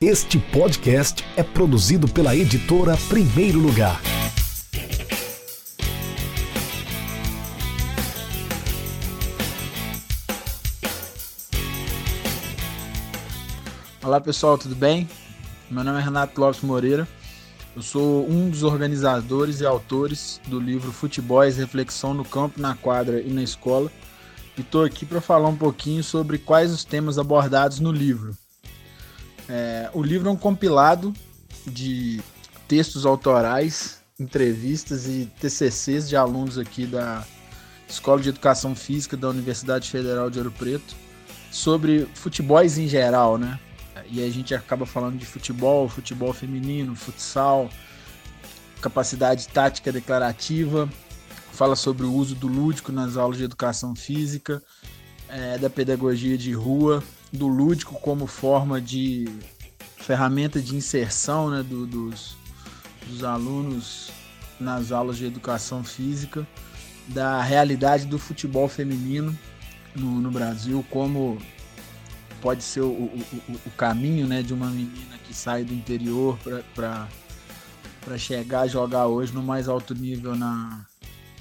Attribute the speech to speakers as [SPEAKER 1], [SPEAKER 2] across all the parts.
[SPEAKER 1] Este podcast é produzido pela editora Primeiro Lugar.
[SPEAKER 2] Olá pessoal, tudo bem? Meu nome é Renato Lopes Moreira. Eu sou um dos organizadores e autores do livro Futebóis Reflexão no Campo, na Quadra e na Escola. E estou aqui para falar um pouquinho sobre quais os temas abordados no livro. É, o livro é um compilado de textos autorais, entrevistas e TCCs de alunos aqui da Escola de Educação Física da Universidade Federal de Ouro Preto sobre futebols em geral, né? E a gente acaba falando de futebol, futebol feminino, futsal, capacidade tática declarativa, fala sobre o uso do lúdico nas aulas de educação física, é, da pedagogia de rua do lúdico como forma de ferramenta de inserção né, do, dos, dos alunos nas aulas de educação física, da realidade do futebol feminino no, no Brasil, como pode ser o, o, o, caminho né, de uma menina que sai do interior para chegar a jogar hoje no mais alto nível na,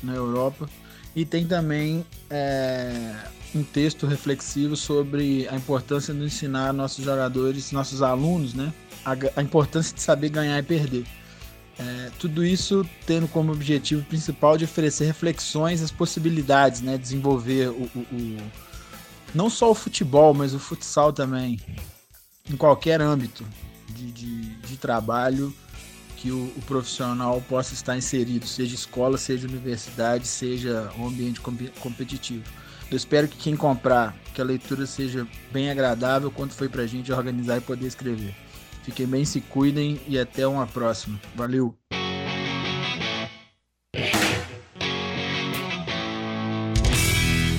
[SPEAKER 2] na Europa. E tem também é, um texto reflexivo sobre a importância de ensinar nossos jogadores, nossos alunos, né? A, a importância de saber ganhar e perder. É, tudo isso tendo como objetivo principal de oferecer reflexões, as possibilidades, né? Desenvolver o, o, o não só o futebol, mas o futsal também, em qualquer âmbito de, de, de trabalho que o, o, profissional possa estar inserido, seja escola, seja universidade, seja um ambiente competitivo. Eu espero que quem comprar, que a leitura seja bem agradável, quanto foi para a gente organizar e poder escrever. Fiquem bem, se cuidem e até uma próxima. Valeu!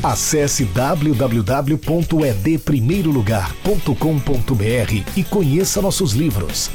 [SPEAKER 1] Acesse www.edprimeirolugar.com.br e conheça nossos livros.